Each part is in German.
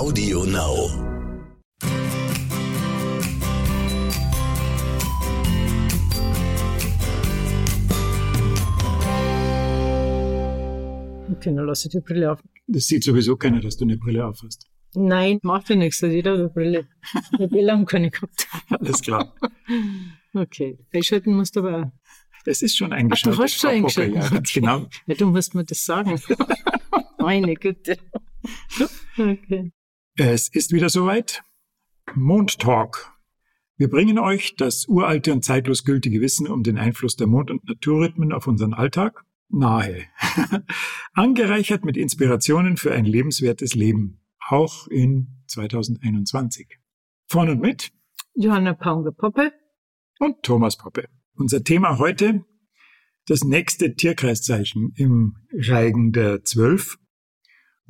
Audio Now. Okay, dann lasse ich die Brille auf. Das sieht sowieso keiner, dass du eine Brille aufhast. Nein, macht ja nichts, hat jeder eine Brille. Ich habe eh lange keine gehabt. Alles klar. Okay, einschalten musst du aber auch. Es ist schon Ach, eingeschaltet. du hast schon eingeschaltet. Ja, ganz Okay. genau. Ja, du musst mir das sagen. Meine Güte. Okay. Es ist wieder soweit. Mondtalk. Wir bringen euch das uralte und zeitlos gültige Wissen um den Einfluss der Mond- und Naturrhythmen auf unseren Alltag nahe. Angereichert mit Inspirationen für ein lebenswertes Leben. Auch in 2021. Von und mit Johanna Paunger-Poppe. und Thomas Poppe. Unser Thema heute, das nächste Tierkreiszeichen im Reigen der Zwölf.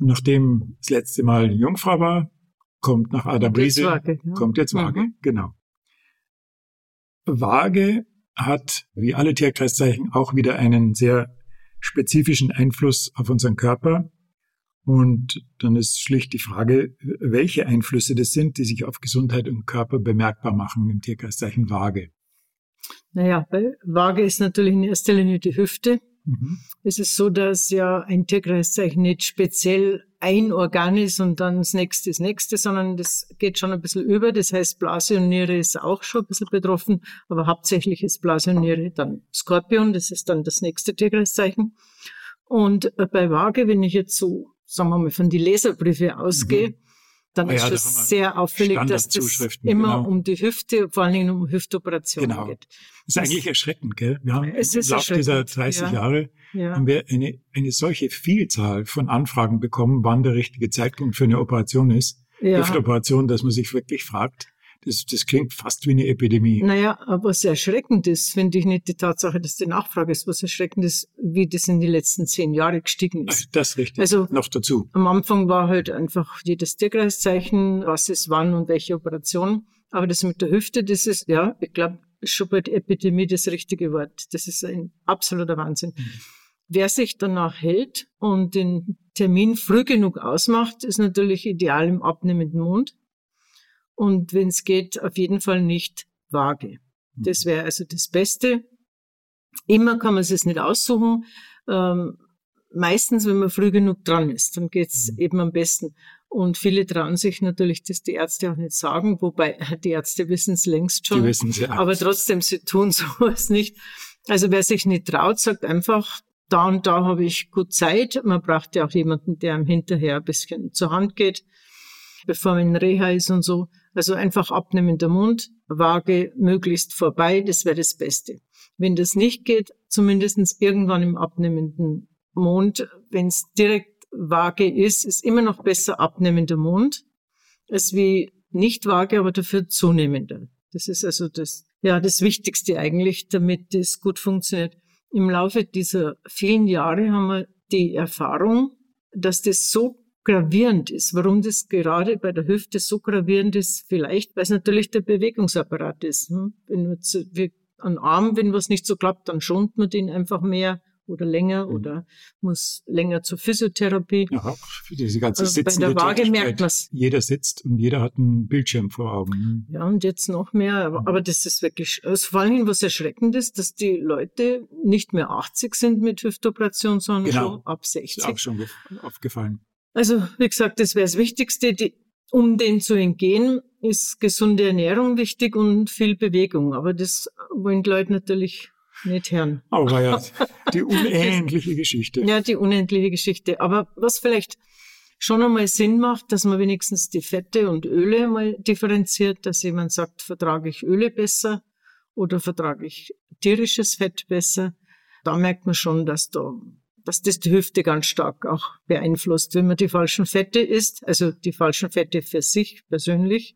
Nachdem das letzte Mal Jungfrau war, kommt nach Adam Kommt jetzt Riese, Waage, ja. kommt jetzt Waage, Mhm. genau. Waage hat, wie alle Tierkreiszeichen, auch wieder einen sehr spezifischen Einfluss auf unseren Körper. Und dann ist schlicht die Frage, welche Einflüsse das sind, die sich auf Gesundheit und Körper bemerkbar machen im Tierkreiszeichen Waage. Naja, bei Waage ist natürlich in erster Linie die Hüfte. Mhm. Es ist so, dass ja ein Tierkreiszeichen nicht speziell ein Organ ist und dann das nächste das nächste, sondern das geht schon ein bisschen über. Das heißt, Blase und Niere ist auch schon ein bisschen betroffen, aber hauptsächlich ist Blase und Niere dann Skorpion, das ist dann das nächste Tierkreiszeichen. Und äh, bei Waage, wenn ich jetzt so, sagen wir mal, von die Leserbriefe ausgehe, dann ja, ist da es wir sehr auffällig, dass das immer genau. um die Hüfte, vor allen Dingen um Hüftoperationen Genau. geht. Das ist eigentlich erschreckend, gell? Wir haben Es im ist Laufe dieser erschreckend, 30 ja. Jahre Ja. haben wir eine, eine solche Vielzahl von Anfragen bekommen, wann der richtige Zeitpunkt für eine Operation ist. Ja. Hüftoperation, dass man sich wirklich fragt. Das, das klingt fast wie eine Epidemie. Naja, aber was erschreckend ist, finde ich nicht die Tatsache, dass die Nachfrage ist. Was erschreckend ist, wie das in die letzten zehn Jahre gestiegen ist. Das ist richtig. Also- noch dazu. Am Anfang war halt einfach jedes Tierkreiszeichen, was ist wann und welche Operation. Aber das mit der Hüfte, das ist, ja, ich glaube, schon bei der Epidemie das richtige Wort. Das ist ein absoluter Wahnsinn. Wer sich danach hält und den Termin früh genug ausmacht, ist natürlich ideal im abnehmenden Mond. Und wenn es geht, auf jeden Fall nicht vage. Das wäre also das Beste. Immer kann man es nicht aussuchen. Ähm, meistens, wenn man früh genug dran ist, dann geht's Mhm. eben am besten. Und viele trauen sich natürlich, dass die Ärzte auch nicht sagen, wobei die Ärzte wissen es längst schon. Die wissen es ja. Aber trotzdem, sie tun sowas nicht. Also wer sich nicht traut, sagt einfach, da und da habe ich gut Zeit. Man braucht ja auch jemanden, der einem hinterher ein bisschen zur Hand geht, bevor man in Reha ist und so. Also einfach abnehmen der Mund, Waage möglichst vorbei, das wäre das Beste. Wenn das nicht geht, zumindestens irgendwann im abnehmenden Mond, wenn es direkt Waage ist, ist immer noch besser abnehmender Mond, als wie nicht Waage, aber dafür zunehmender. Das ist also das, ja, das Wichtigste eigentlich, damit das gut funktioniert. Im Laufe dieser vielen Jahre haben wir die Erfahrung, dass das so gravierend ist. Warum das gerade bei der Hüfte so gravierend ist, vielleicht, weil es natürlich der Bewegungsapparat ist. hm? Wenn wir zu, wir, an Arm, wenn was nicht so klappt, dann schont man den einfach mehr oder länger Mhm. oder muss länger zur Physiotherapie. Ja, für diese ganze Also bei der Waage merkt man's. Jeder sitzt und jeder hat einen Bildschirm vor Augen. Ja, und jetzt noch mehr. Aber, aber das ist wirklich, also vor allem was erschreckend ist, dass die Leute nicht mehr 80 sind mit Hüftoperation, sondern Genau. schon ab Ist 60. auch schon gef- aufgefallen. Also, wie gesagt, das wäre das Wichtigste. Die, um dem zu entgehen, ist gesunde Ernährung wichtig und viel Bewegung. Aber das wollen die Leute natürlich nicht hören. Aber ja, die unendliche Geschichte. Ja, die unendliche Geschichte. Aber was vielleicht schon einmal Sinn macht, dass man wenigstens die Fette und Öle mal differenziert, dass jemand sagt, vertrage ich Öle besser oder vertrage ich tierisches Fett besser. Da merkt man schon, dass da, dass das die Hüfte ganz stark auch beeinflusst. Wenn man die falschen Fette isst, also die falschen Fette für sich persönlich,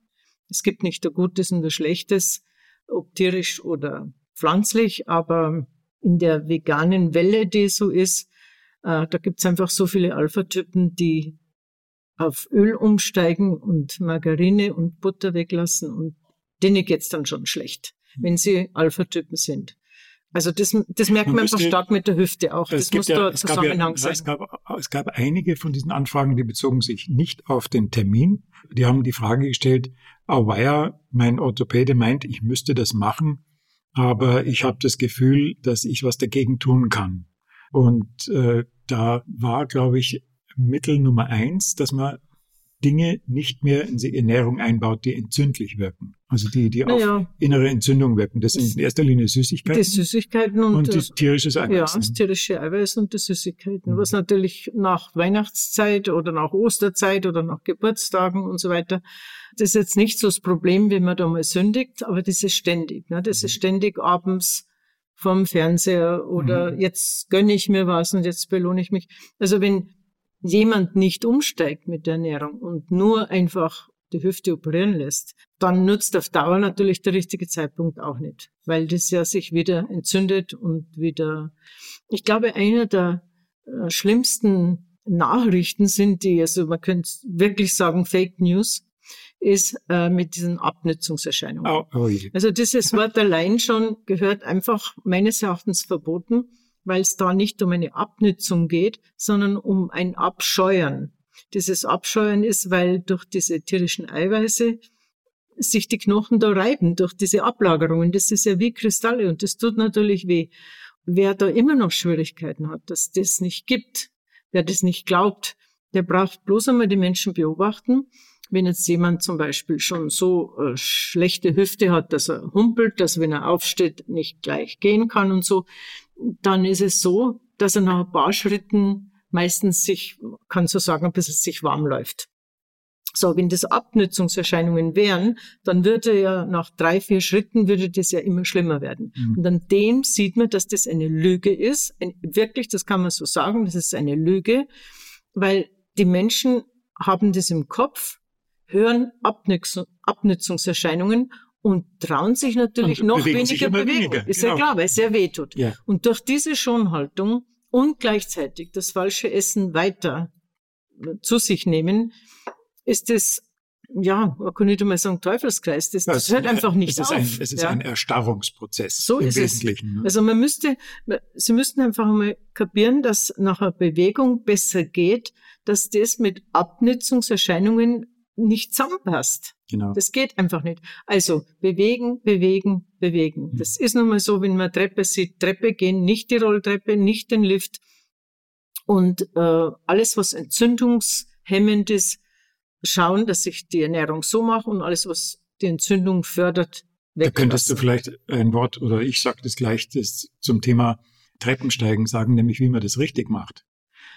es gibt nicht ein gutes und ein schlechtes, ob tierisch oder pflanzlich, aber in der veganen Welle, die so ist, äh, da gibt's einfach so viele Alpha-Typen, die auf Öl umsteigen und Margarine und Butter weglassen und denen geht's dann schon schlecht, wenn sie Alpha-Typen sind. Also das, das merkt man, man einfach stark mit der Hüfte auch. Das muss ja, da Zusammenhang ja, sein. Es gab, es gab einige von diesen Anfragen, die bezogen sich nicht auf den Termin. Die haben die Frage gestellt, auweia, mein Orthopäde meint, ich müsste das machen, aber ich habe das Gefühl, dass ich was dagegen tun kann. Und äh, da war, glaube ich, Mittel Nummer eins, dass man Dinge nicht mehr in die Ernährung einbaut, die entzündlich wirken. Also die, die naja. auf innere Entzündung wirken. Das sind in erster Linie Süßigkeiten. Die Süßigkeiten und, und das tierische Eiweiß. Ja, das tierische Eiweiß und die Süßigkeiten. Mhm. Was natürlich nach Weihnachtszeit oder nach Osterzeit oder nach Geburtstagen und so weiter, das ist jetzt nicht so das Problem, wenn man da mal sündigt, aber das ist ständig. Ne? Das ist mhm. ständig abends vom Fernseher oder mhm. jetzt gönne ich mir was und jetzt belohne ich mich. Also wenn jemand nicht umsteigt mit der Ernährung und nur einfach die Hüfte operieren lässt, dann nutzt auf Dauer natürlich der richtige Zeitpunkt auch nicht, weil das ja sich wieder entzündet und wieder, ich glaube, einer der äh, schlimmsten Nachrichten sind die, also man könnte wirklich sagen Fake News, ist äh, mit diesen Abnützungserscheinungen. Oh, oh also dieses Wort allein schon gehört einfach meines Erachtens verboten weil es da nicht um eine Abnützung geht, sondern um ein Abscheuern. Dieses Abscheuern ist, weil durch diese tierischen Eiweiße sich die Knochen da reiben, durch diese Ablagerungen. Das ist ja wie Kristalle und das tut natürlich weh. Wer da immer noch Schwierigkeiten hat, dass das nicht gibt, wer das nicht glaubt, der braucht bloß einmal die Menschen beobachten. Wenn jetzt jemand zum Beispiel schon so äh, schlechte Hüfte hat, dass er humpelt, dass wenn er aufsteht, nicht gleich gehen kann und so, dann ist es so, dass er nach ein paar Schritten meistens sich, kann so sagen, bis es sich warm läuft. So, wenn das Abnützungserscheinungen wären, dann würde ja nach drei, vier Schritten würde das ja immer schlimmer werden. Mhm. Und an dem sieht man, dass das eine Lüge ist. Ein, wirklich, das kann man so sagen, das ist eine Lüge, weil die Menschen haben das im Kopf, hören Abnützung, Abnützungserscheinungen und trauen sich natürlich und noch weniger bewegen. Weniger. Ist genau. ja klar, weil es sehr weh tut. Ja. Und durch diese Schonhaltung und gleichzeitig das falsche Essen weiter zu sich nehmen, ist es ja, man kann nicht einmal sagen Teufelskreis, das, das hört einfach nicht es auf. Ein, es ist ja. ein Erstarrungsprozess so im ist Wesentlichen. Es. Ne? Also man müsste, Sie müssten einfach mal kapieren, dass nach einer Bewegung besser geht, dass das mit Abnützungserscheinungen nicht zusammenpasst. Genau. Das geht einfach nicht. Also bewegen, bewegen, bewegen. Mhm. Das ist nun mal so, wenn man Treppe sieht, Treppe gehen, nicht die Rolltreppe, nicht den Lift. Und äh, alles, was entzündungshemmend ist, schauen, dass ich die Ernährung so mache und alles, was die Entzündung fördert, weglassen. Da könntest du vielleicht ein Wort, oder ich sage das gleich, das zum Thema Treppensteigen sagen, nämlich wie man das richtig macht.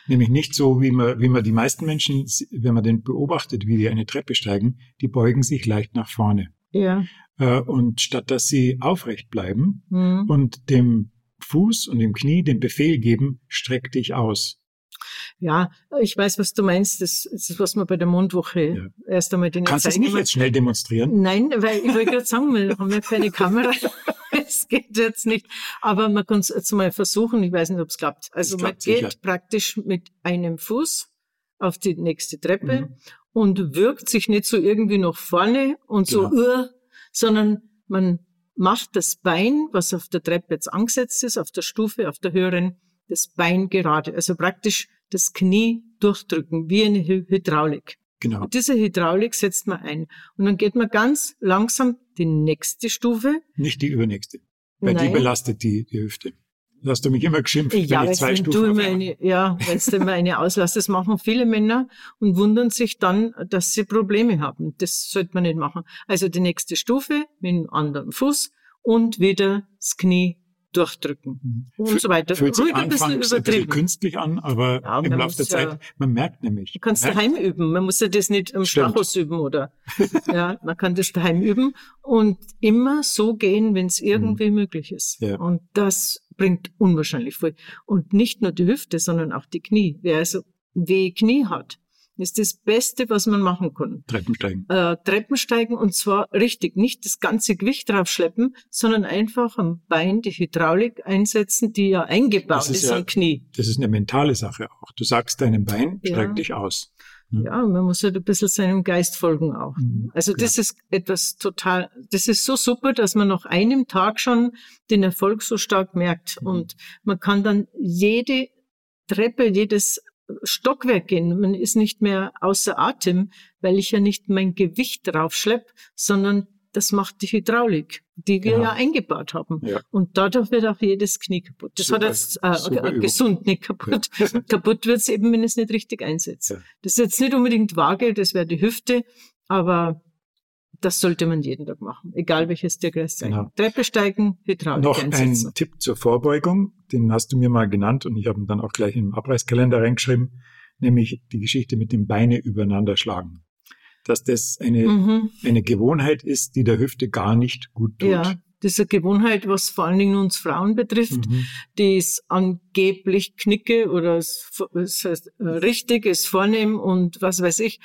Nämlich nicht so, wie man, wie man die meisten Menschen, wenn man den beobachtet, wie die eine Treppe steigen, die beugen sich leicht nach vorne. Ja. Äh, und statt dass sie aufrecht bleiben mhm. und dem Fuß und dem Knie den Befehl geben, streck dich aus. Ja, ich weiß, was du meinst. Das, das ist, was man bei der Mondwoche ja. erst einmal den Kannst du es nicht jetzt schnell demonstrieren? Nein, weil ich wollte gerade sagen, wir haben ja keine Kamera. es geht jetzt nicht. Aber man kann es jetzt mal versuchen. Ich weiß nicht, ob es klappt. Also man geht sicher. praktisch mit einem Fuß auf die nächste Treppe mhm. und wirkt sich nicht so irgendwie nach vorne und so, genau. uh, sondern man macht das Bein, was auf der Treppe jetzt angesetzt ist, auf der Stufe, auf der höheren, das Bein gerade. Also praktisch das Knie durchdrücken, wie eine Hydraulik. Genau. Und diese Hydraulik setzt man ein. Und dann geht man ganz langsam die nächste Stufe. Nicht die übernächste. Weil Nein. die belastet die, die Hüfte. Da hast du mich immer geschimpft, ja, wenn ich zwei Stufen du immer eine, Ja, wenn du immer eine auslässt. Das machen viele Männer und wundern sich dann, dass sie Probleme haben. Das sollte man nicht machen. Also die nächste Stufe mit dem anderen Fuß und wieder das Knie durchdrücken mhm. und so weiter. Fühlt sich anfangs ein bisschen, bisschen künstlich an, aber ja, im Laufe der Zeit, ja, man merkt nämlich. Du kannst daheim üben. Man muss ja das nicht im Stachus üben oder, ja, man kann das daheim üben und immer so gehen, wenn es irgendwie mhm. möglich ist. Ja. Und das bringt unwahrscheinlich viel. Und nicht nur die Hüfte, sondern auch die Knie. Wer also weh Knie hat, ist das Beste, was man machen kann. Treppensteigen. Äh, Treppensteigen und zwar richtig, nicht das ganze Gewicht draufschleppen, sondern einfach am Bein die Hydraulik einsetzen, die ja eingebaut ist, ist ja, am Knie. Das ist eine mentale Sache auch. Du sagst deinem Bein, streck ja. dich aus. Mhm. Ja, man muss halt ein bisschen seinem Geist folgen auch. Mhm, also das klar. ist etwas total, das ist so super, dass man nach einem Tag schon den Erfolg so stark merkt. Mhm. Und man kann dann jede Treppe, jedes Stockwerk gehen. Man ist nicht mehr außer Atem, weil ich ja nicht mein Gewicht drauf schlepp, sondern das macht die Hydraulik, die wir ja, ja eingebaut haben. Ja. Und dadurch wird auch jedes Knie kaputt. Das super, hat jetzt äh, gesund nicht kaputt. Ja. kaputt wird es eben, wenn es nicht richtig einsetzt. Das ist jetzt nicht unbedingt vage, das wäre die Hüfte, aber das sollte man jeden Tag machen, egal welches Tierkreis sein. Genau. Treppe steigen, Hydraulik Noch einsetzen. ein Tipp zur Vorbeugung, den hast du mir mal genannt und ich habe ihn dann auch gleich im Abreißkalender reingeschrieben, nämlich die Geschichte mit dem Beine übereinander schlagen dass das eine, mhm. eine Gewohnheit ist, die der Hüfte gar nicht gut tut. Ja, diese Gewohnheit, was vor allen Dingen uns Frauen betrifft, mhm. die ist angeblich knicke oder es, heißt, äh, richtig, ist vornehm und was weiß ich.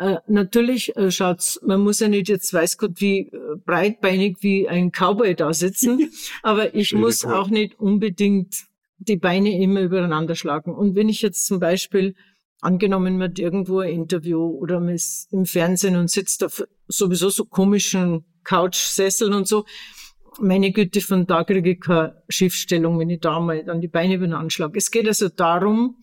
Äh, natürlich äh, schaut's, man muss ja nicht jetzt weiß Gott wie äh, breitbeinig wie ein Cowboy da sitzen, aber ich muss auch nicht unbedingt die Beine immer übereinander schlagen. Und wenn ich jetzt zum Beispiel angenommen hat irgendwo ein Interview oder man ist im Fernsehen und sitzt auf sowieso so komischen Couchsesseln und so. Meine Güte, von da kriege ich keine Schiffstellung, wenn ich da mal dann die Beine über den Anschlag. Es geht also darum,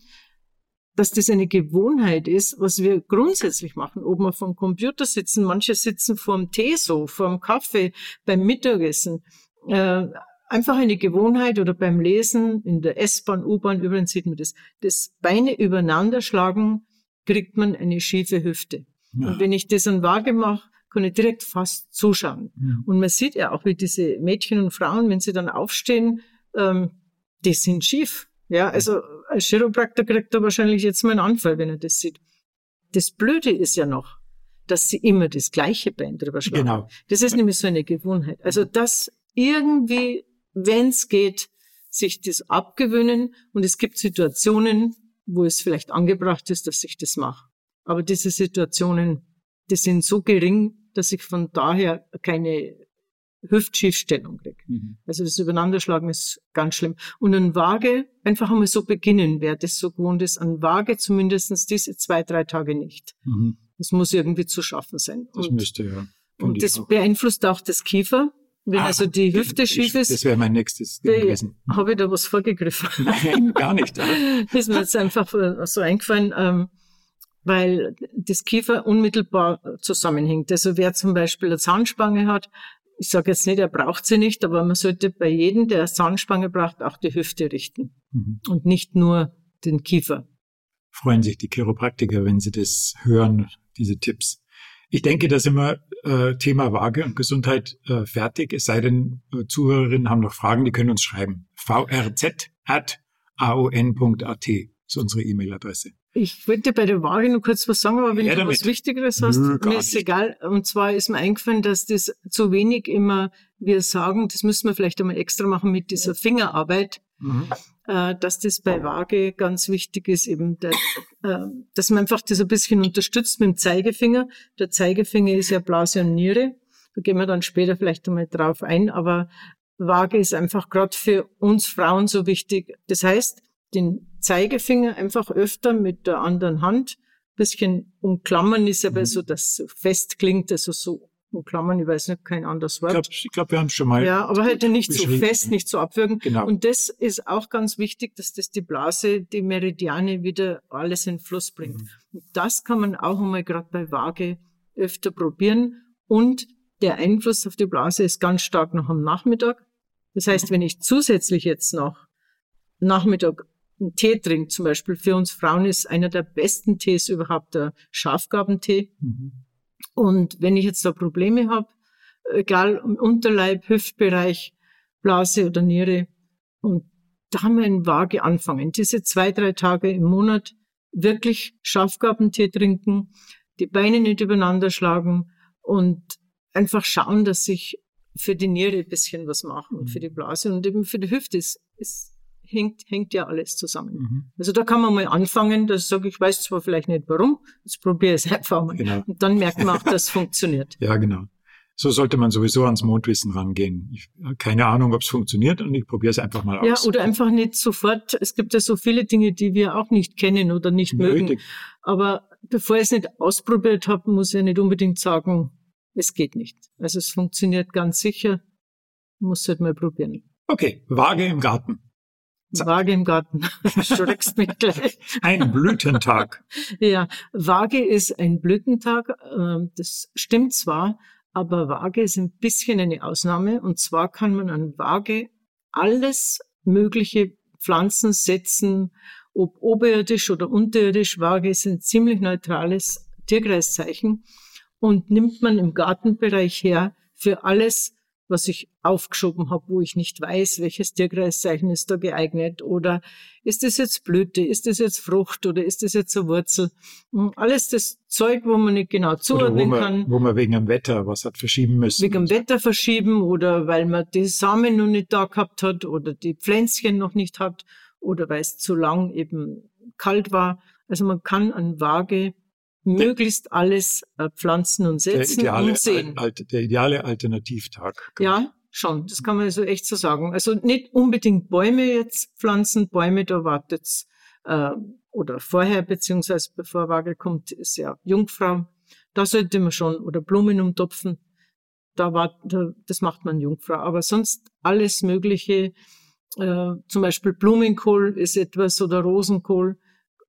dass das eine Gewohnheit ist, was wir grundsätzlich machen. Ob wir vom Computer sitzen, manche sitzen vorm Tee so, vorm Kaffee, beim Mittagessen. Äh, einfach eine Gewohnheit oder beim Lesen in der S-Bahn, U-Bahn, übrigens sieht man das, das Beine übereinander schlagen, kriegt man eine schiefe Hüfte. Ja. Und wenn ich das an Waage mache, kann ich direkt fast zuschauen. Ja. Und man sieht ja auch, wie diese Mädchen und Frauen, wenn sie dann aufstehen, ähm, die sind schief. Ja, also ein Chiropraktor kriegt da wahrscheinlich jetzt mal einen Anfall, wenn er das sieht. Das Blöde ist ja noch, dass sie immer das gleiche Bein drüber schlagen. Genau. Das ist nämlich so eine Gewohnheit. Also das irgendwie wenn es geht, sich das abgewöhnen. Und es gibt Situationen, wo es vielleicht angebracht ist, dass ich das mache. Aber diese Situationen, die sind so gering, dass ich von daher keine Hüftschiefstellung kriege. Mhm. Also das Übereinanderschlagen ist ganz schlimm. Und ein Waage, einfach einmal so beginnen, wer das so gewohnt ist, an Waage zumindestens diese zwei, drei Tage nicht. Mhm. Das muss irgendwie zu schaffen sein. Das und, müsste, ja. Und das auch. beeinflusst auch das Kiefer. Wenn ah, also die Hüfte schief ist. Das wäre mein nächstes Ding gewesen. Habe ich da was vorgegriffen? Nein, gar nicht. das ist mir jetzt einfach so eingefallen, ähm, weil das Kiefer unmittelbar zusammenhängt. Also wer zum Beispiel eine Zahnspange hat, ich sage jetzt nicht, er braucht sie nicht, aber man sollte bei jedem, der eine Zahnspange braucht, auch die Hüfte richten mhm. und nicht nur den Kiefer. Freuen sich die Chiropraktiker, wenn sie das hören, diese Tipps. Ich denke, da sind wir äh, Thema Waage und Gesundheit äh, fertig. Es sei denn, äh, Zuhörerinnen haben noch Fragen, die können uns schreiben. vrz.aon.at ist unsere E-Mail-Adresse. Ich wollte bei der Waage noch kurz was sagen, aber wenn ja, du damit. was Wichtigeres hast, Nö, mir ist nicht. egal. Und zwar ist mir eingefallen, dass das zu wenig immer wir sagen, das müssen wir vielleicht einmal extra machen mit dieser Fingerarbeit. Mhm. Äh, dass das bei Waage ganz wichtig ist, eben, der, äh, dass man einfach das ein bisschen unterstützt mit dem Zeigefinger. Der Zeigefinger ist ja Blase und Niere. Da gehen wir dann später vielleicht einmal drauf ein, aber Waage ist einfach gerade für uns Frauen so wichtig. Das heißt, den Zeigefinger einfach öfter mit der anderen Hand bisschen umklammern ist aber mhm. so, dass so fest klingt, also so in Klammern, ich weiß nicht, kein anderes Wort. Ich glaube, ich glaub, wir haben es schon mal. Ja, aber halt nicht so fest, nicht so abwürgen. Genau. Und das ist auch ganz wichtig, dass das die Blase, die Meridiane wieder alles in Fluss bringt. Mhm. Und das kann man auch einmal gerade bei Waage öfter probieren. Und der Einfluss auf die Blase ist ganz stark noch am Nachmittag. Das heißt, wenn ich zusätzlich jetzt noch Nachmittag einen Tee trinke, zum Beispiel für uns Frauen ist einer der besten Tees überhaupt der Schafgabentee. Mhm und wenn ich jetzt da Probleme habe, egal im Unterleib, Hüftbereich, Blase oder Niere, und da haben wir einen vage anfangen. Diese zwei, drei Tage im Monat wirklich Schafgabentee trinken, die Beine nicht übereinander schlagen und einfach schauen, dass ich für die Niere ein bisschen was mache und für mhm. die Blase und eben für die Hüfte ist, ist hängt, hängt ja alles zusammen. Mhm. Also da kann man mal anfangen, dass sage ich weiß zwar vielleicht nicht warum, jetzt probiere ich es einfach mal. Genau. Und dann merkt man auch, dass es funktioniert. Ja, genau. So sollte man sowieso ans Mondwissen rangehen. Ich, keine Ahnung, ob es funktioniert und ich probiere es einfach mal aus. Ja, oder einfach nicht sofort. Es gibt ja so viele Dinge, die wir auch nicht kennen oder nicht Nötig. mögen. Aber bevor ich es nicht ausprobiert habe, muss ich nicht unbedingt sagen, es geht nicht. Also es funktioniert ganz sicher, muss halt mal probieren. Okay, Waage im Garten. Waage im Garten. Schreckst mich gleich. Ein Blütentag. ja, Waage ist ein Blütentag. Ähm, das stimmt zwar, aber Waage ist ein bisschen eine Ausnahme. Und zwar kann man an Waage alles mögliche Pflanzen setzen, ob oberirdisch oder unterirdisch. Waage ist ein ziemlich neutrales Tierkreiszeichen und nimmt man im Gartenbereich her für alles, was ich aufgeschoben habe, wo ich nicht weiß, welches Tierkreiszeichen ist da geeignet oder ist das jetzt Blüte, ist das jetzt Frucht oder ist das jetzt eine Wurzel? Hm, alles das Zeug, wo man nicht genau zuordnen wo man, kann. Wo man wegen dem Wetter was hat verschieben müssen. Wegen dem Wetter verschieben oder weil man die Samen noch nicht da gehabt hat oder die Pflänzchen noch nicht hat oder weil es zu lang eben kalt war. Also man kann an Waage möglichst alles äh, pflanzen und setzen ideale, und sehen. Al, der ideale Alternativtag. Ja, schon. Das kann man so echt so sagen. Also nicht unbedingt Bäume jetzt pflanzen. Bäume, da wartet's äh, oder vorher, beziehungsweise bevor Wagel kommt, ist ja Jungfrau. Da sollte man schon, oder Blumen umtopfen. Da war, da, das macht man Jungfrau. Aber sonst alles Mögliche, äh, zum Beispiel Blumenkohl ist etwas oder Rosenkohl,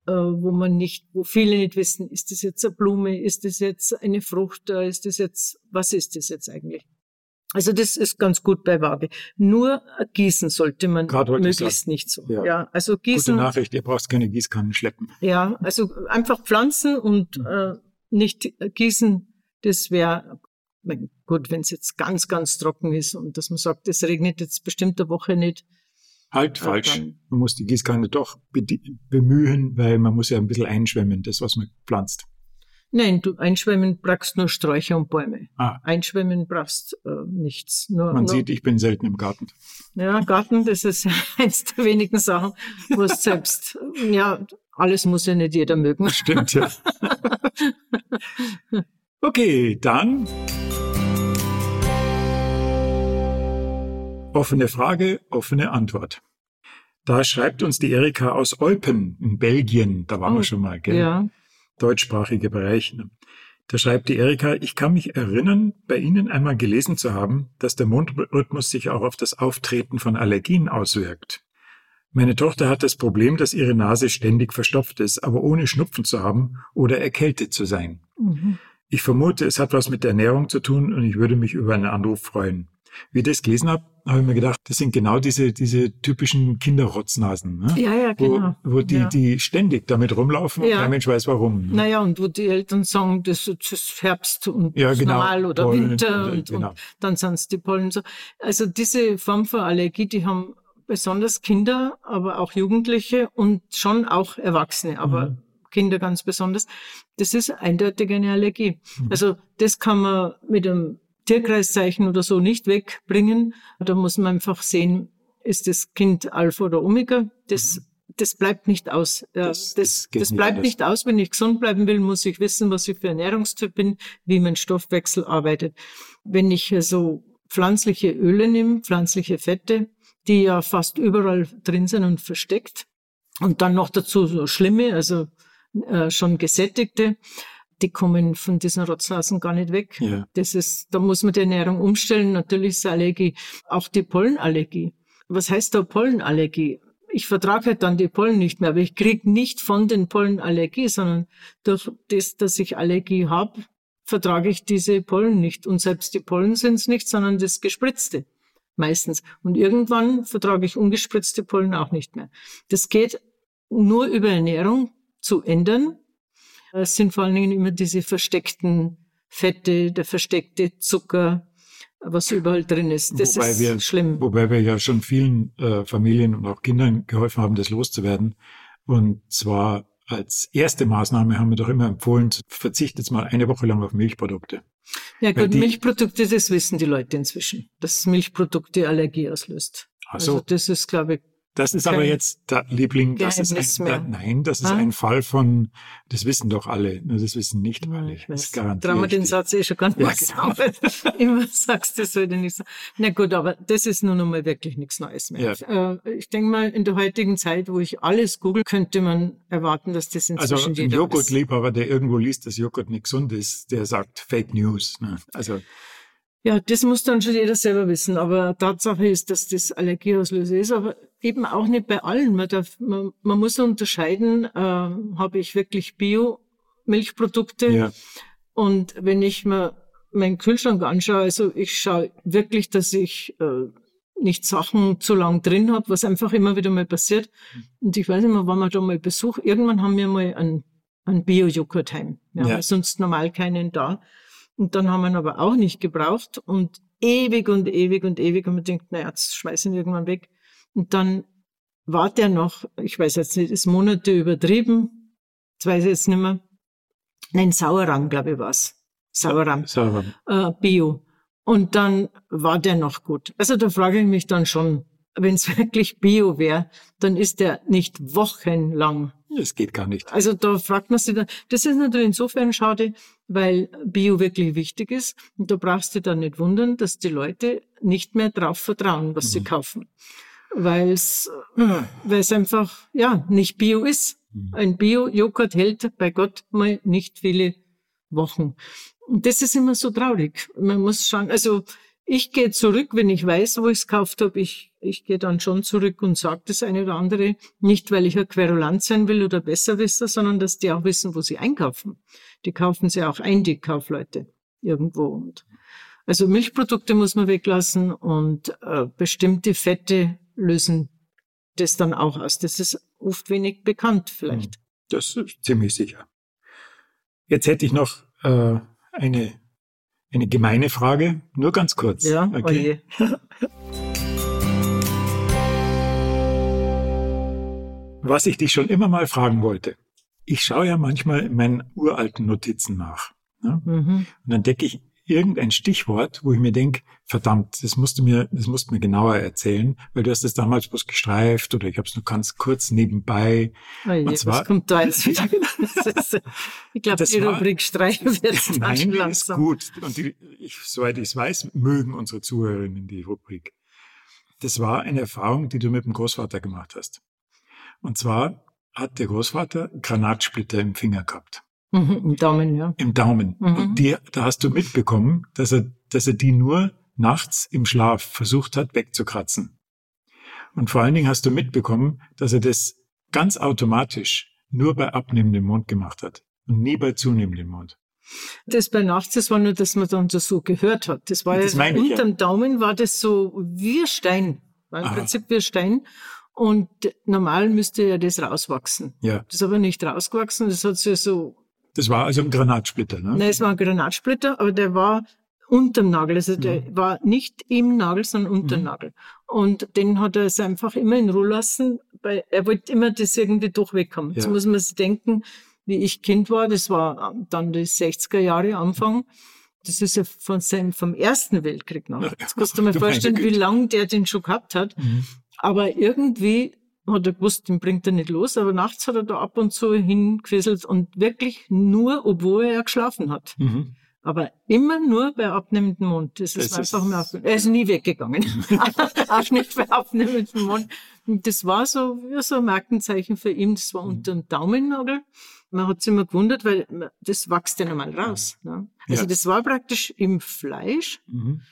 wo man nicht, wo viele nicht wissen, ist das jetzt eine Blume, ist das jetzt eine Frucht, äh, ist das jetzt, was ist das jetzt eigentlich? Also das ist ganz gut bei Waage. Nur gießen sollte man möglichst nicht so. Ja. ja. also gießen. Gute Nachricht, ihr braucht keine Gießkannen schleppen. Ja, also einfach pflanzen und mhm. äh, nicht gießen. Das wäre gut, wenn es jetzt ganz, ganz trocken ist und dass man sagt, es regnet jetzt bestimmt eine Woche nicht. Halt falsch. Man muss die Gießkanne doch bemühen, weil man muss ja ein bisschen einschwemmen, das, was man pflanzt. Nein, du einschwemmen brauchst nur Sträucher und Bäume. Ah. Einschwemmen brauchst äh, nichts. Nur, Man nur, sieht, ich bin selten im Garten. Ja, Garten, das ist eins der wenigen Sachen, wo es selbst, ja, alles muss ja nicht jeder mögen. Stimmt, ja. okay, dann offene Frage, offene Antwort. Da schreibt uns die Erika aus Eupen in Belgien. Da waren oh, wir schon mal, gell? Ja deutschsprachige Bereich. Ne? Da schreibt die Erika, ich kann mich erinnern, bei Ihnen einmal gelesen zu haben, dass der Mondrhythmus sich auch auf das Auftreten von Allergien auswirkt. Meine Tochter hat das Problem, dass ihre Nase ständig verstopft ist, aber ohne Schnupfen zu haben oder erkältet zu sein. Mhm. Ich vermute, es hat was mit der Ernährung zu tun und ich würde mich über einen Anruf freuen. Wie ich das gelesen habe, habe ich mir gedacht, das sind genau diese, diese typischen Kinderrotznasen. Ne? Ja, ja, genau. Wo, wo die, ja. die ständig damit rumlaufen und kein Mensch weiß warum. Ne? Naja, und wo die Eltern sagen, das ist Herbst und ja, genau. normal oder Pollen, Winter und, genau. und dann sind es die Pollen so. Also diese Form von Allergie, die haben besonders Kinder, aber auch Jugendliche und schon auch Erwachsene, aber mhm. Kinder ganz besonders. Das ist eindeutig eine Allergie. Mhm. Also das kann man mit einem Tierkreiszeichen oder so nicht wegbringen. Da muss man einfach sehen, ist das Kind Alpha oder Omega. Das, mhm. das bleibt nicht aus. Das, das, das, das bleibt nicht, nicht aus. Wenn ich gesund bleiben will, muss ich wissen, was ich für Ernährungstyp bin, wie mein Stoffwechsel arbeitet. Wenn ich so pflanzliche Öle nehme, pflanzliche Fette, die ja fast überall drin sind und versteckt, und dann noch dazu so schlimme, also äh, schon gesättigte, die kommen von diesen Rotznasen gar nicht weg. Ja. Das ist, da muss man die Ernährung umstellen. Natürlich ist Allergie, auch die Pollenallergie. Was heißt da Pollenallergie? Ich vertrage halt dann die Pollen nicht mehr, aber ich krieg nicht von den Pollen Allergie, sondern durch das, dass ich Allergie habe, vertrage ich diese Pollen nicht. Und selbst die Pollen sind es nicht, sondern das Gespritzte meistens. Und irgendwann vertrage ich ungespritzte Pollen auch nicht mehr. Das geht nur über Ernährung zu ändern. Es sind vor allen Dingen immer diese versteckten Fette, der versteckte Zucker, was überall drin ist. Das wobei ist wir, schlimm. Wobei wir ja schon vielen äh, Familien und auch Kindern geholfen haben, das loszuwerden. Und zwar als erste Maßnahme haben wir doch immer empfohlen, verzichtet mal eine Woche lang auf Milchprodukte. Ja gut, die, Milchprodukte, das wissen die Leute inzwischen, dass Milchprodukte Allergie auslöst. Ach so. Also das ist, glaube ich, Das ist aber jetzt der Liebling, das ist ein, da, nein, das ist ah? ein Fall von, das wissen doch alle, nur das wissen nicht alle. Ich weiß. Trauen wir den Satz eh schon ganz ja, genau. Immer sagst du so nicht so. Na gut, aber das ist nun einmal wirklich nichts Neues mehr. Ja. Äh, ich denke mal, in der heutigen Zeit, wo ich alles google, könnte man erwarten, dass das inzwischen also jeder ein Joghurtliebhaber, der irgendwo liest, dass Joghurt nicht gesund ist, der sagt Fake News. Ne? Also ja, das muss dann schon jeder selber wissen. Aber Tatsache ist, dass das Allergieauslöser ist, aber eben auch nicht bei allen. Man, darf, man, man muss unterscheiden, äh, habe ich wirklich Bio-Milchprodukte? Ja. Und wenn ich mir meinen Kühlschrank anschaue, also ich schaue wirklich, dass ich äh, nicht Sachen zu lang drin habe, was einfach immer wieder mal passiert. Und ich weiß nicht mehr, wann wir da mal Besuch, irgendwann haben wir mal einen, einen Bio-Joghurt heim. Wir ja. haben sonst normal keinen da. Und dann haben wir ihn aber auch nicht gebraucht und ewig und ewig und ewig und man denkt, naja, jetzt schmeißen wir irgendwann weg. Und dann war der noch, ich weiß jetzt nicht, ist Monate übertrieben, das weiß ich jetzt nicht mehr. Nein, Sauerrahm, glaube ich, war's. Sauerrahm. Sauerrahm. Äh, Bio. Und dann war der noch gut. Also da frage ich mich dann schon, wenn es wirklich Bio wäre, dann ist der nicht wochenlang das geht gar nicht. Also da fragt man sich dann, das ist natürlich insofern schade, weil Bio wirklich wichtig ist. Und da brauchst du dann nicht wundern, dass die Leute nicht mehr drauf vertrauen, was mhm. sie kaufen. Weil es, einfach, ja, nicht Bio ist. Mhm. Ein Bio-Joghurt hält bei Gott mal nicht viele Wochen. Und das ist immer so traurig. Man muss schauen, also ich gehe zurück, wenn ich weiß, wo ich es gekauft habe. Ich, ich gehe dann schon zurück und sage das eine oder andere. Nicht, weil ich ein Querulant sein will oder Besserwisser, sondern dass die auch wissen, wo sie einkaufen. Die kaufen sie auch ein, die Kaufleute irgendwo. Und also Milchprodukte muss man weglassen und äh, bestimmte Fette lösen das dann auch aus. Das ist oft wenig bekannt vielleicht. Das ist ziemlich sicher. Jetzt hätte ich noch äh, eine eine gemeine Frage, nur ganz kurz. Ja, okay. Was ich dich schon immer mal fragen wollte. Ich schaue ja manchmal in meinen uralten Notizen nach. Ne? Mhm. Und dann decke ich irgendein Stichwort, wo ich mir denke, verdammt, das musst du mir, das musst du mir genauer erzählen, weil du hast es damals bloß gestreift oder ich habe es nur ganz kurz nebenbei. Oh je, und zwar, was kommt da jetzt wieder? Ist, ich glaube, die war, Rubrik Streichen wird Nein, langsam. ist gut. Und die, ich, soweit ich es weiß, mögen unsere Zuhörerinnen die Rubrik. Das war eine Erfahrung, die du mit dem Großvater gemacht hast. Und zwar hat der Großvater Granatsplitter im Finger gehabt. Mhm, Im Daumen, ja. Im Daumen. Mhm. Und die, da hast du mitbekommen, dass er, dass er die nur nachts im Schlaf versucht hat wegzukratzen. Und vor allen Dingen hast du mitbekommen, dass er das ganz automatisch nur bei abnehmendem Mond gemacht hat und nie bei zunehmendem Mond. Das bei nachts, das war nur, dass man dann so gehört hat. Das war das ja, unterm ja. Daumen war das so wie Stein. War im Aha. Prinzip wie Stein. Und normal müsste ja das rauswachsen. Ja. Das ist aber nicht rausgewachsen. Das hat sich so das war also ein Granatsplitter, ne? Nein, es war ein Granatsplitter, aber der war unterm Nagel. Also der mhm. war nicht im Nagel, sondern unter mhm. Nagel. Und den hat er es einfach immer in Ruhe lassen, weil er wollte immer das irgendwie durchwegkommen. Ja. Jetzt muss man sich denken, wie ich Kind war, das war dann die 60er Jahre Anfang. Das ist ja von seinem, vom Ersten Weltkrieg noch. Jetzt kannst du mir vorstellen, wie lange der den schon gehabt hat. Mhm. Aber irgendwie hat er gewusst, den bringt er nicht los, aber nachts hat er da ab und zu hingequisselt und wirklich nur, obwohl er geschlafen hat. Mhm. Aber immer nur bei abnehmendem Mond. Das ist das einfach ist... Er ist nie weggegangen. auch nicht bei abnehmendem Mond. Und das war so, wie so ein Markenzeichen für ihn. Das war mhm. unter dem Daumennagel. Man hat sich immer gewundert, weil das wächst ja normal raus. Ne? Also ja. das war praktisch im Fleisch. Mhm.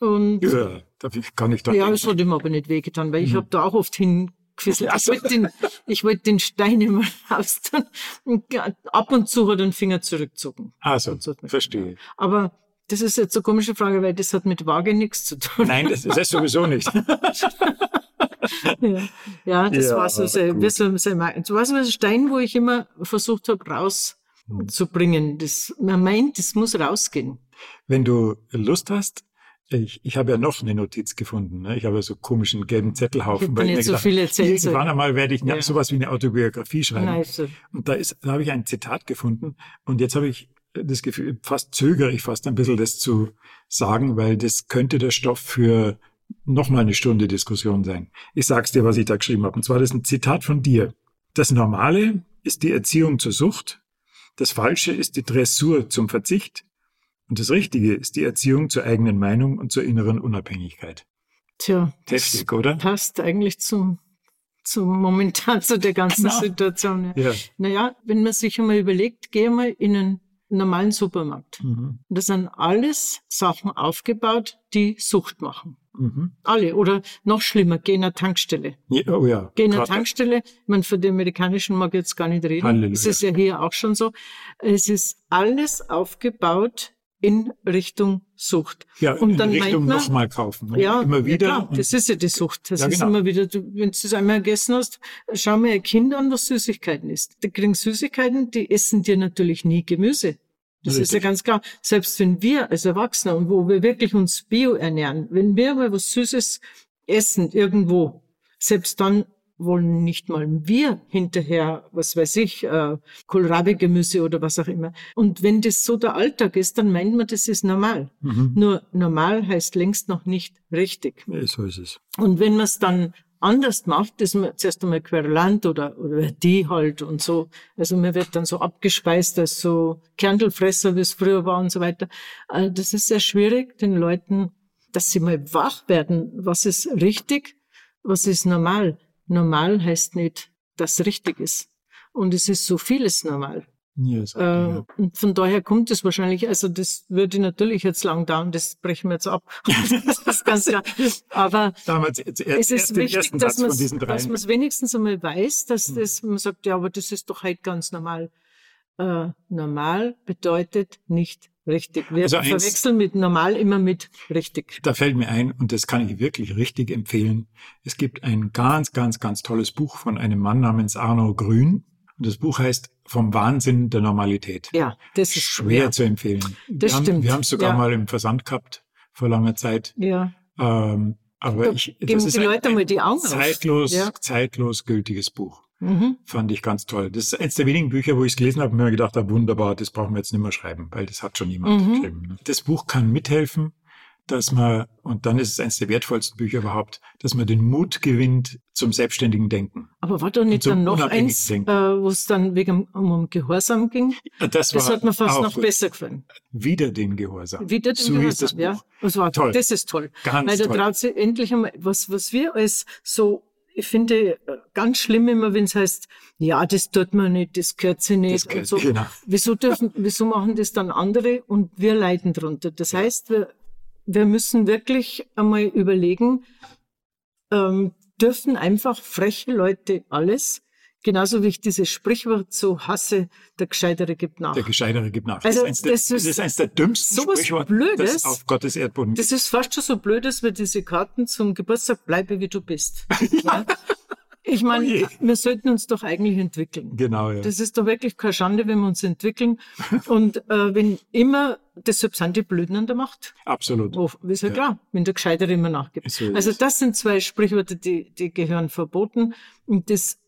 Und ja, da kann ich da. Ja, es hat ihm aber nicht wehgetan, weil mhm. ich habe da auch oft hin gefisselt. Ich wollte den, ich wollte den Stein immer raus tun. Ab und zu hat er den Finger zurückgezogen. Also, verstehe. Aber das ist jetzt eine komische Frage, weil das hat mit Waage nichts zu tun. Nein, das ist das sowieso nicht. ja. ja, das ja, war so sehr, wie so, so, so was ein Stein, wo ich immer versucht habe, rauszubringen. Das, man meint, das muss rausgehen. Wenn du Lust hast, ich, ich habe ja noch eine Notiz gefunden. Ne? Ich habe so komischen gelben Zettelhaufen. Ich ich so gedacht, viel erzählt. Irgendwann einmal werde ich ja. sowas wie eine Autobiografie schreiben. Nice. Und da ist, da habe ich ein Zitat gefunden. Und jetzt habe ich das Gefühl, fast zögere ich fast ein bisschen, das zu sagen, weil das könnte der Stoff für nochmal eine Stunde Diskussion sein. Ich sag's dir, was ich da geschrieben habe. Und zwar das ist ein Zitat von dir. Das Normale ist die Erziehung zur Sucht, das Falsche ist die Dressur zum Verzicht und das Richtige ist die Erziehung zur eigenen Meinung und zur inneren Unabhängigkeit. Tja, Heftig, oder? Passt eigentlich zum, zum momentan zu der ganzen Genau. Situation. Ja. Naja, wenn man sich einmal überlegt, geh mal in einen normalen Supermarkt. Mhm. Und da sind alles Sachen aufgebaut, die Sucht machen. Mhm. Alle. Oder noch schlimmer, geh in eine Tankstelle. Ja, oh ja. Geh in eine Tankstelle. Meine, für die amerikanischen mag ich jetzt gar nicht reden. Halleluja. Es ist ja hier auch schon so. Es ist alles aufgebaut in Richtung Sucht. Ja, Und in dann Richtung nochmal kaufen. ne? Ja, immer wieder. Ja, klar, das ist ja die Sucht. Das Ja, ist genau. immer wieder, du, wenn du es einmal gegessen hast, schau mir ein Kind an, was Süßigkeiten isst. Die kriegen Süßigkeiten, die essen dir natürlich nie Gemüse. Das ist ja Richtig. ganz klar. Selbst wenn wir als Erwachsene und wo wir wirklich uns bio ernähren, wenn wir mal was Süßes essen irgendwo, selbst dann wollen nicht mal wir hinterher, was weiß ich, äh, Kohlrabi-Gemüse oder was auch immer. Und wenn das so der Alltag ist, dann meint man, das ist normal. Mhm. Nur normal heißt längst noch nicht richtig. Ja, so ist es. Und wenn man es dann anders macht, ist man zuerst einmal Querulant oder, oder die halt und so. Also man wird dann so abgespeist als so Kerntelfresser, wie es früher war und so weiter. Äh, Das ist sehr schwierig, den Leuten, dass sie mal wach werden. Was ist richtig? Was ist normal? Normal heißt nicht, dass richtig ist. Und es ist so vieles normal. Ja, Äh, ja. Und von daher kommt es wahrscheinlich, also das würde natürlich jetzt lang dauern, das brechen wir jetzt ab. das ist ganz klar. Aber Damals, jetzt, es ist wichtig, dass man es wenigstens einmal weiß, dass Hm. das, man sagt, ja, aber das ist doch halt ganz normal. Äh, normal bedeutet nicht richtig. Wir Also eins- verwechseln mit normal immer mit richtig. Da fällt mir ein, und das kann ich wirklich richtig empfehlen. Es gibt ein ganz, ganz, ganz tolles Buch von einem Mann namens Arno Grün. Und das Buch heißt Vom Wahnsinn der Normalität. Ja, das ist Schwer ja, zu empfehlen. Das wir haben, stimmt, Wir haben es sogar ja. mal im Versand gehabt vor langer Zeit. Ja, Ähm, aber Da ich, geben das ist die ein, Leute ein mal die Augen zeitlos, Ja. zeitlos gültiges Buch. Mhm. Fand ich ganz toll. Das ist eines der wenigen Bücher, wo ich es gelesen habe und mir gedacht habe, wunderbar, das brauchen wir jetzt nicht mehr schreiben, weil das hat schon jemand Mhm. geschrieben. Das Buch kann mithelfen, dass man, und dann ist es eines der wertvollsten Bücher überhaupt, dass man den Mut gewinnt zum selbstständigen Denken. Aber war da nicht dann noch eins, äh, wo es dann wegen um, Gehorsam ging? Das, Das war hat mir fast noch besser gefallen. Wieder den Gehorsam. Wieder den so das Gehorsam, Buch. ja. Das war Toll. Das ist toll. Ganz Weil da traut sich endlich einmal, was, was wir als so, ich finde, äh, ganz schlimm immer, wenn es heißt, ja, das tut man nicht, das gehört sich nicht Das und gehört- so. genau. Wieso dürfen, wieso machen das dann andere und wir leiden drunter? Das heißt, wir, wir müssen wirklich einmal überlegen, ähm, dürfen einfach freche Leute alles, genauso wie ich dieses Sprichwort so hasse, der Gescheitere gibt nach. Der Gescheitere gibt nach. Also, das, ist eins der, das ist das ist eins der dümmsten sowas Sprichworte, Blödes. auf Gottes Erdboden Das ist fast schon so blöd, dass wir diese Karten zum Geburtstag bleibe wie du bist. ja. Ich meine, Oh wir sollten uns doch eigentlich entwickeln. Genau, ja. Das ist doch wirklich keine Schande, wenn wir uns entwickeln. Und äh, wenn immer, deshalb sind die Blöden an der Macht. Absolut. Oh, ist ja, Ja. klar, wenn der Gescheitere immer nachgibt. So also das sind zwei Sprichwörter, die, die gehören verboten. Und das,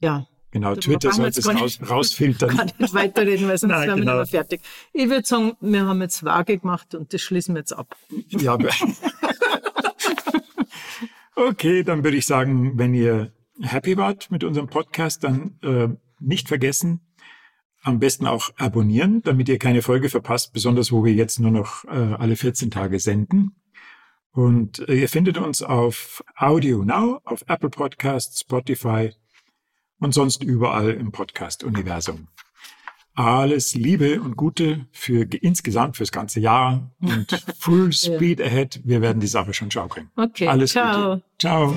ja, Genau, Twitter wir sollte es raus, rausfiltern. kann nicht weiterreden, weil sonst Nein, wären wir genau. nicht mehr fertig. Ich würde sagen, wir haben jetzt vage gemacht und das schließen wir jetzt ab. Ja, okay, dann würde ich sagen, wenn ihr happy wart mit unserem Podcast, dann äh, nicht vergessen, am besten auch abonnieren, damit ihr keine Folge verpasst, besonders wo wir jetzt nur noch äh, alle 14 Tage senden. Und äh, ihr findet uns auf Audio Now, auf Apple Podcasts, Spotify und sonst überall im Podcast-Universum. Alles Liebe und Gute für insgesamt fürs ganze Jahr und Full Speed Ahead. Wir werden die Sache schon schaukeln. Okay, Alles ciao. Gute. Ciao.